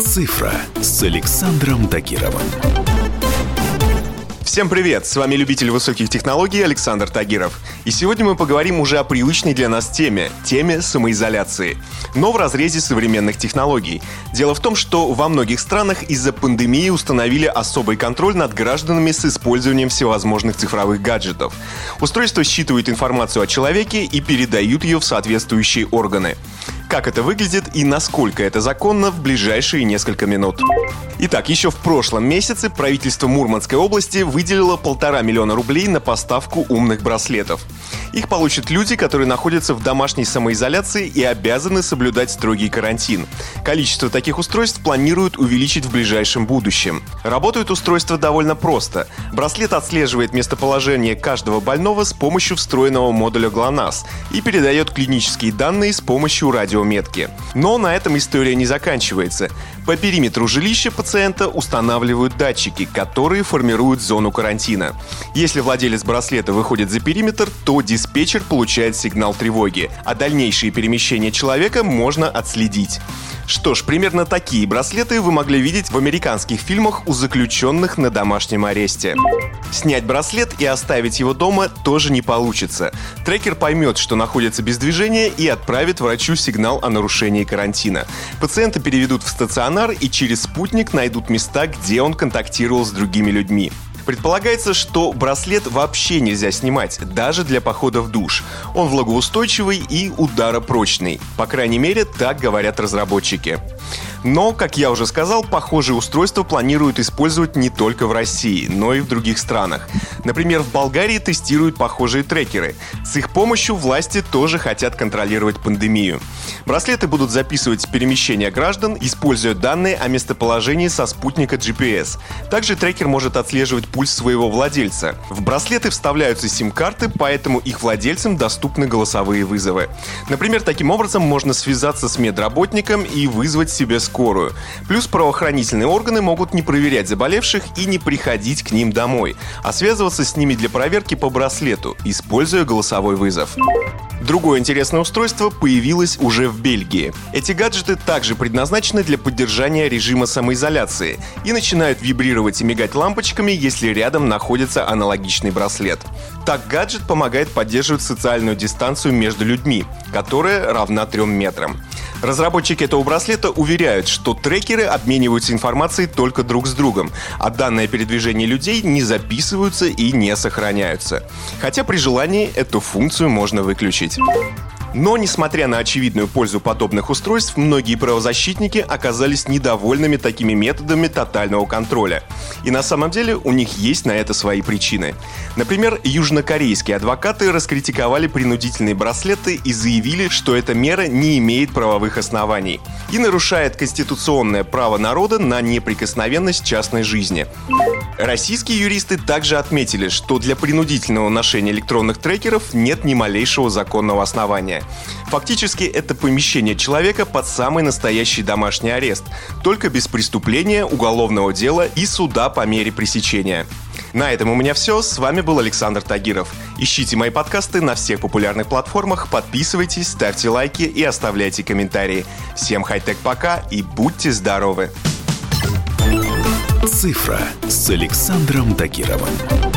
«Цифра» с Александром Тагировым. Всем привет! С вами любитель высоких технологий Александр Тагиров. И сегодня мы поговорим уже о привычной для нас теме – теме самоизоляции. Но в разрезе современных технологий. Дело в том, что во многих странах из-за пандемии установили особый контроль над гражданами с использованием всевозможных цифровых гаджетов. Устройства считывают информацию о человеке и передают ее в соответствующие органы. Как это выглядит и насколько это законно в ближайшие несколько минут. Итак, еще в прошлом месяце правительство Мурманской области выделило полтора миллиона рублей на поставку умных браслетов. Их получат люди, которые находятся в домашней самоизоляции и обязаны соблюдать строгий карантин. Количество таких устройств планируют увеличить в ближайшем будущем. Работают устройства довольно просто. Браслет отслеживает местоположение каждого больного с помощью встроенного модуля GLONASS и передает клинические данные с помощью радиометки. Но на этом история не заканчивается. По периметру жилища пациента устанавливают датчики, которые формируют зону карантина. Если владелец браслета выходит за периметр, то диспетчер получает сигнал тревоги, а дальнейшие перемещения человека можно отследить. Что ж, примерно такие браслеты вы могли видеть в американских фильмах у заключенных на домашнем аресте. Снять браслет и оставить его дома тоже не получится. Трекер поймет, что находится без движения и отправит врачу сигнал о нарушении карантина. Пациента переведут в стационар и через спутник найдут места, где он контактировал с другими людьми. Предполагается, что браслет вообще нельзя снимать, даже для похода в душ. Он влагоустойчивый и ударопрочный. По крайней мере, так говорят разработчики. Но, как я уже сказал, похожие устройства планируют использовать не только в России, но и в других странах. Например, в Болгарии тестируют похожие трекеры. С их помощью власти тоже хотят контролировать пандемию. Браслеты будут записывать перемещения граждан, используя данные о местоположении со спутника GPS. Также трекер может отслеживать пульс своего владельца. В браслеты вставляются сим-карты, поэтому их владельцам доступны голосовые вызовы. Например, таким образом можно связаться с медработником и вызвать себе скорую. Плюс правоохранительные органы могут не проверять заболевших и не приходить к ним домой, а связываться с ними для проверки по браслету, используя голосовой вызов. Другое интересное устройство появилось уже в Бельгии. Эти гаджеты также предназначены для поддержания режима самоизоляции и начинают вибрировать и мигать лампочками, если рядом находится аналогичный браслет. Так гаджет помогает поддерживать социальную дистанцию между людьми, которая равна 3 метрам. Разработчики этого браслета уверяют, что трекеры обмениваются информацией только друг с другом, а данные о передвижении людей не записываются и не сохраняются. Хотя при желании эту функцию можно выключить. Но, несмотря на очевидную пользу подобных устройств, многие правозащитники оказались недовольными такими методами тотального контроля. И на самом деле у них есть на это свои причины. Например, южнокорейские адвокаты раскритиковали принудительные браслеты и заявили, что эта мера не имеет правовых оснований и нарушает конституционное право народа на неприкосновенность частной жизни. Российские юристы также отметили, что для принудительного ношения электронных трекеров нет ни малейшего законного основания. Фактически это помещение человека под самый настоящий домашний арест, только без преступления, уголовного дела и суда по мере пресечения. На этом у меня все. С вами был Александр Тагиров. Ищите мои подкасты на всех популярных платформах, подписывайтесь, ставьте лайки и оставляйте комментарии. Всем хай-тек пока и будьте здоровы! «Цифра» с Александром Тагировым.